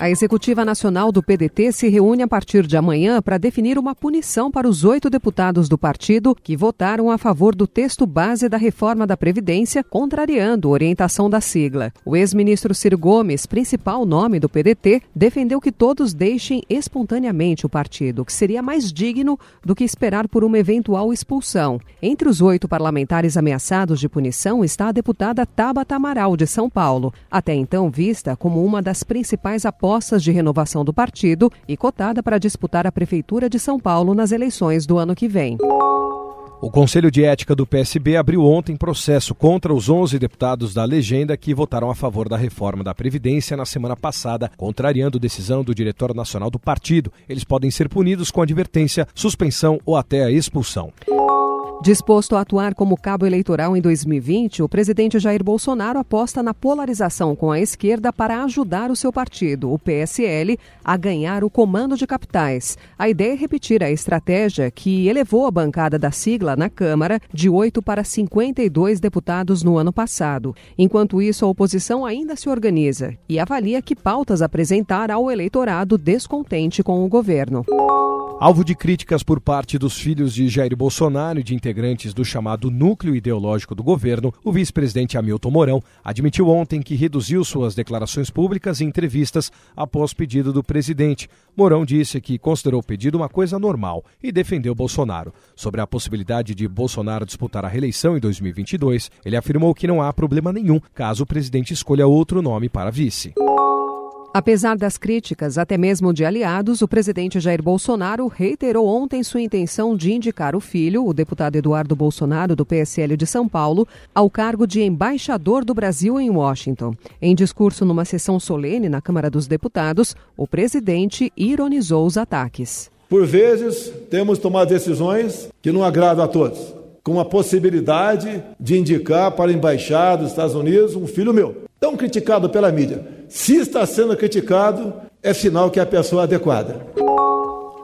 A Executiva Nacional do PDT se reúne a partir de amanhã para definir uma punição para os oito deputados do partido que votaram a favor do texto base da reforma da Previdência, contrariando a orientação da sigla. O ex-ministro Ciro Gomes, principal nome do PDT, defendeu que todos deixem espontaneamente o partido, que seria mais digno do que esperar por uma eventual expulsão. Entre os oito parlamentares ameaçados de punição está a deputada Tabata Amaral, de São Paulo, até então vista como uma das principais apostas propostas de renovação do partido e cotada para disputar a Prefeitura de São Paulo nas eleições do ano que vem. O Conselho de Ética do PSB abriu ontem processo contra os 11 deputados da legenda que votaram a favor da reforma da Previdência na semana passada, contrariando decisão do diretor nacional do partido. Eles podem ser punidos com advertência, suspensão ou até a expulsão. Disposto a atuar como cabo eleitoral em 2020, o presidente Jair Bolsonaro aposta na polarização com a esquerda para ajudar o seu partido, o PSL, a ganhar o comando de capitais. A ideia é repetir a estratégia que elevou a bancada da sigla na Câmara de 8 para 52 deputados no ano passado. Enquanto isso, a oposição ainda se organiza e avalia que pautas apresentar ao eleitorado descontente com o governo. Alvo de críticas por parte dos filhos de Jair Bolsonaro e de integrantes do chamado núcleo ideológico do governo, o vice-presidente Hamilton Mourão admitiu ontem que reduziu suas declarações públicas e entrevistas após pedido do presidente. Mourão disse que considerou o pedido uma coisa normal e defendeu Bolsonaro. Sobre a possibilidade de Bolsonaro disputar a reeleição em 2022, ele afirmou que não há problema nenhum caso o presidente escolha outro nome para vice. Apesar das críticas, até mesmo de aliados, o presidente Jair Bolsonaro reiterou ontem sua intenção de indicar o filho, o deputado Eduardo Bolsonaro, do PSL de São Paulo, ao cargo de embaixador do Brasil em Washington. Em discurso numa sessão solene na Câmara dos Deputados, o presidente ironizou os ataques. Por vezes, temos tomado decisões que não agradam a todos, com a possibilidade de indicar para a embaixada dos Estados Unidos um filho meu, tão criticado pela mídia se está sendo criticado, é sinal que é a pessoa adequada.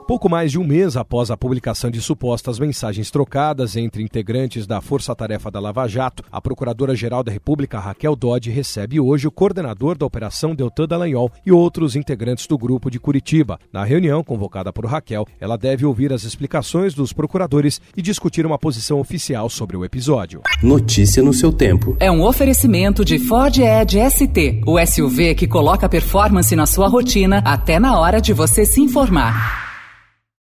Pouco mais de um mês após a publicação de supostas mensagens trocadas entre integrantes da Força Tarefa da Lava Jato, a Procuradora-Geral da República, Raquel Dodge, recebe hoje o coordenador da Operação Deltan Dallagnol e outros integrantes do grupo de Curitiba. Na reunião convocada por Raquel, ela deve ouvir as explicações dos procuradores e discutir uma posição oficial sobre o episódio. Notícia no seu tempo. É um oferecimento de Ford Edge ST, o SUV que coloca performance na sua rotina até na hora de você se informar.